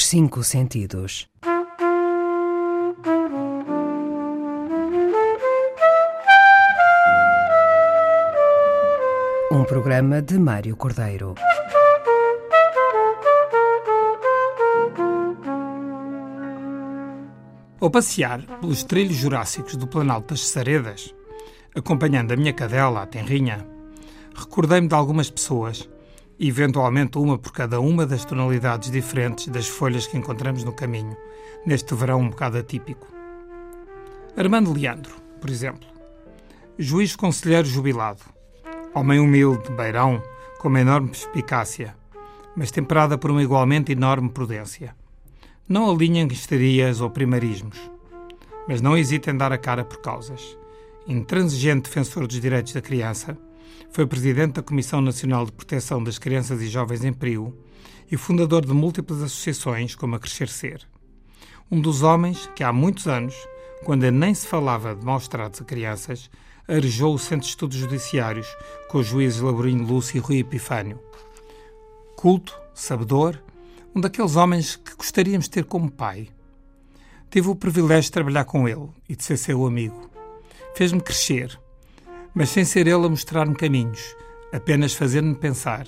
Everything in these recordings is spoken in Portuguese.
Os cinco sentidos. Um programa de Mário Cordeiro. Ao passear pelos trilhos jurássicos do Planalto das Saredas, acompanhando a minha cadela, a Tenrinha, recordei-me de algumas pessoas, eventualmente uma por cada uma das tonalidades diferentes das folhas que encontramos no caminho, neste verão um bocado atípico. Armando Leandro, por exemplo, juiz conselheiro jubilado, homem humilde, beirão, com uma enorme perspicácia, mas temperada por uma igualmente enorme prudência. Não alinhem histerias ou primarismos, mas não hesita em dar a cara por causas. Intransigente defensor dos direitos da criança, foi presidente da Comissão Nacional de Proteção das Crianças e Jovens em Perigo e fundador de múltiplas associações como a Crescer Ser. Um dos homens que há muitos anos, quando nem se falava de maus tratos a crianças, arejou o Centro de Estudos Judiciários com os juízes Laborinho Lúcio e Rui Epifânio. Culto, sabedor, um daqueles homens que gostaríamos de ter como pai. Tive o privilégio de trabalhar com ele e de ser seu amigo. Fez-me crescer, mas sem ser ele a mostrar-me caminhos, apenas fazer-me pensar,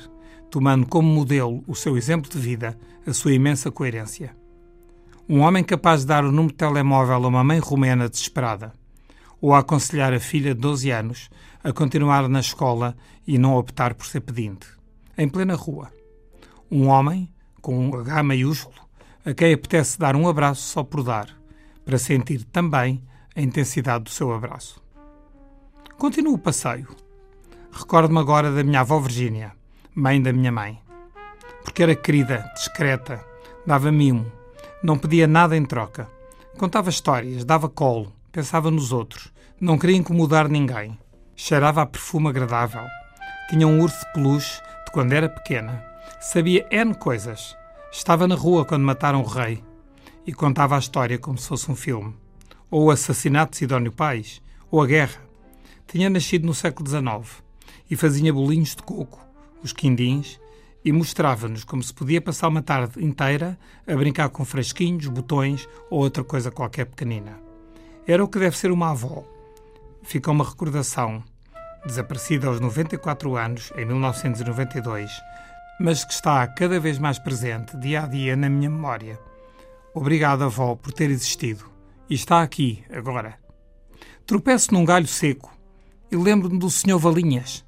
tomando como modelo o seu exemplo de vida, a sua imensa coerência. Um homem capaz de dar o número de telemóvel a uma mãe romena desesperada, ou a aconselhar a filha de 12 anos a continuar na escola e não optar por ser pedinte, em plena rua. Um homem com um H maiúsculo, a quem apetece dar um abraço só por dar, para sentir também a intensidade do seu abraço. Continuo o passeio. Recordo-me agora da minha avó Virgínia, mãe da minha mãe. Porque era querida, discreta, dava mimo, não pedia nada em troca. Contava histórias, dava colo, pensava nos outros, não queria incomodar ninguém. Cheirava a perfume agradável. Tinha um urso peluche de quando era pequena Sabia N coisas. Estava na rua quando mataram o rei e contava a história como se fosse um filme. Ou o assassinato de Sidónio Pais, ou a guerra. Tinha nascido no século XIX e fazia bolinhos de coco, os quindins, e mostrava-nos como se podia passar uma tarde inteira a brincar com fresquinhos, botões ou outra coisa qualquer pequenina. Era o que deve ser uma avó. Fica uma recordação, desaparecida aos 94 anos, em 1992, mas que está cada vez mais presente dia a dia na minha memória. Obrigado, avó, por ter existido. E está aqui, agora. Tropeço num galho seco e lembro-me do Sr. Valinhas,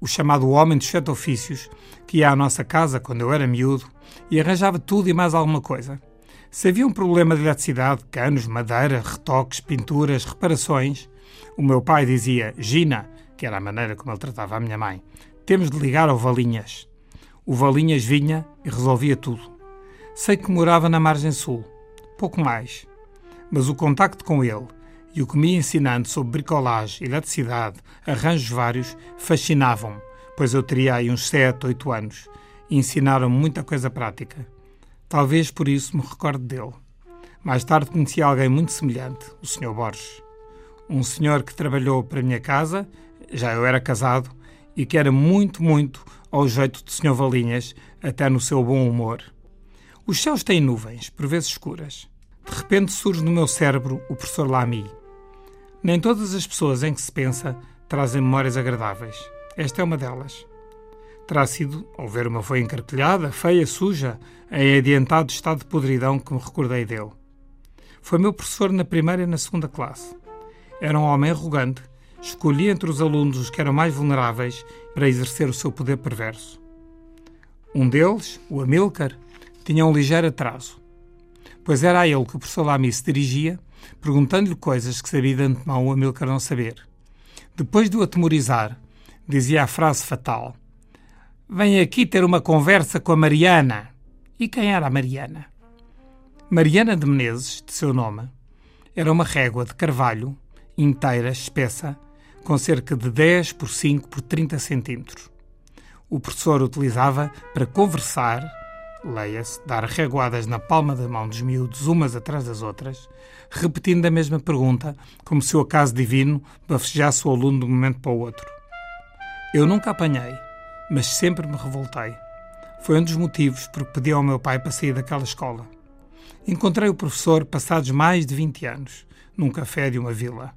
o chamado homem dos sete ofícios, que ia à nossa casa quando eu era miúdo e arranjava tudo e mais alguma coisa. Se havia um problema de eletricidade, canos, madeira, retoques, pinturas, reparações, o meu pai dizia, Gina, que era a maneira como ele tratava a minha mãe, temos de ligar ao Valinhas. O Valinhas vinha e resolvia tudo. Sei que morava na margem sul, pouco mais. Mas o contacto com ele e o que me ia ensinando sobre bricolagem, eletricidade, arranjos vários, fascinavam-me, pois eu teria aí uns sete, oito anos, e ensinaram-me muita coisa prática. Talvez por isso me recorde dele. Mais tarde conheci alguém muito semelhante, o Sr. Borges. Um senhor que trabalhou para a minha casa, já eu era casado, e que era muito, muito ao jeito de Sr. Valinhas, até no seu bom humor. Os céus têm nuvens, por vezes escuras. De repente surge no meu cérebro o professor Lamy. Nem todas as pessoas em que se pensa trazem memórias agradáveis. Esta é uma delas. Terá sido ao ver uma folha encartelhada, feia, suja, em adiantado estado de podridão que me recordei dele. Foi meu professor na primeira e na segunda classe. Era um homem arrogante escolhia entre os alunos os que eram mais vulneráveis para exercer o seu poder perverso. Um deles, o Amilcar, tinha um ligeiro atraso, pois era a ele que o professor Lamy se dirigia, perguntando-lhe coisas que sabia de antemão o Amilcar não saber. Depois de o atemorizar, dizia a frase fatal: Vem aqui ter uma conversa com a Mariana. E quem era a Mariana? Mariana de Menezes, de seu nome, era uma régua de carvalho, inteira, espessa, com cerca de 10 por 5 por 30 centímetros. O professor utilizava para conversar, leia-se, dar reguadas na palma da mão dos miúdos umas atrás das outras, repetindo a mesma pergunta, como se o acaso divino bafejasse o aluno de um momento para o outro. Eu nunca apanhei, mas sempre me revoltei. Foi um dos motivos por que pedi ao meu pai para sair daquela escola. Encontrei o professor passados mais de 20 anos, num café de uma vila.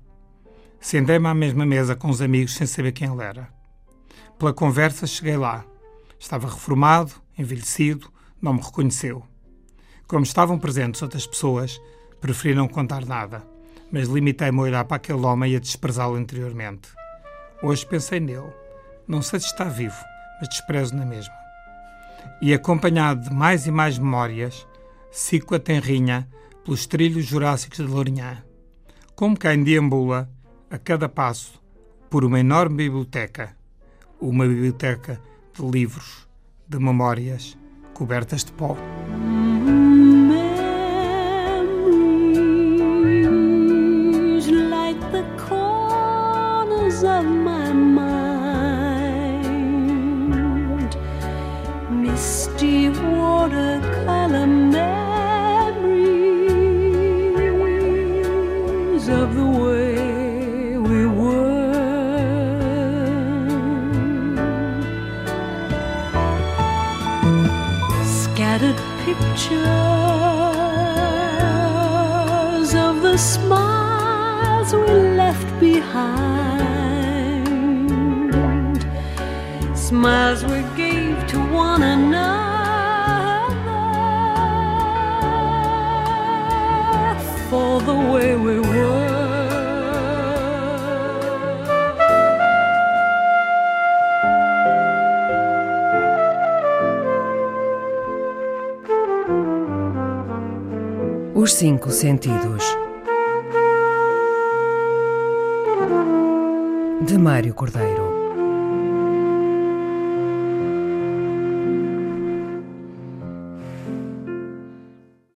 Sentei-me à mesma mesa com os amigos sem saber quem ele era. Pela conversa cheguei lá. Estava reformado, envelhecido, não me reconheceu. Como estavam presentes outras pessoas, preferi não contar nada, mas limitei-me a olhar para aquele homem e a desprezá-lo interiormente. Hoje pensei nele. Não sei se está vivo, mas desprezo na mesma. E acompanhado de mais e mais memórias, sigo a tenrinha pelos trilhos jurássicos de Lourinhã. Como quem deambula, a cada passo, por uma enorme biblioteca, uma biblioteca de livros, de memórias, cobertas de pó. Pictures of the smiles we left behind, smiles we gave to one another for the way we Cinco Sentidos. De Mário Cordeiro.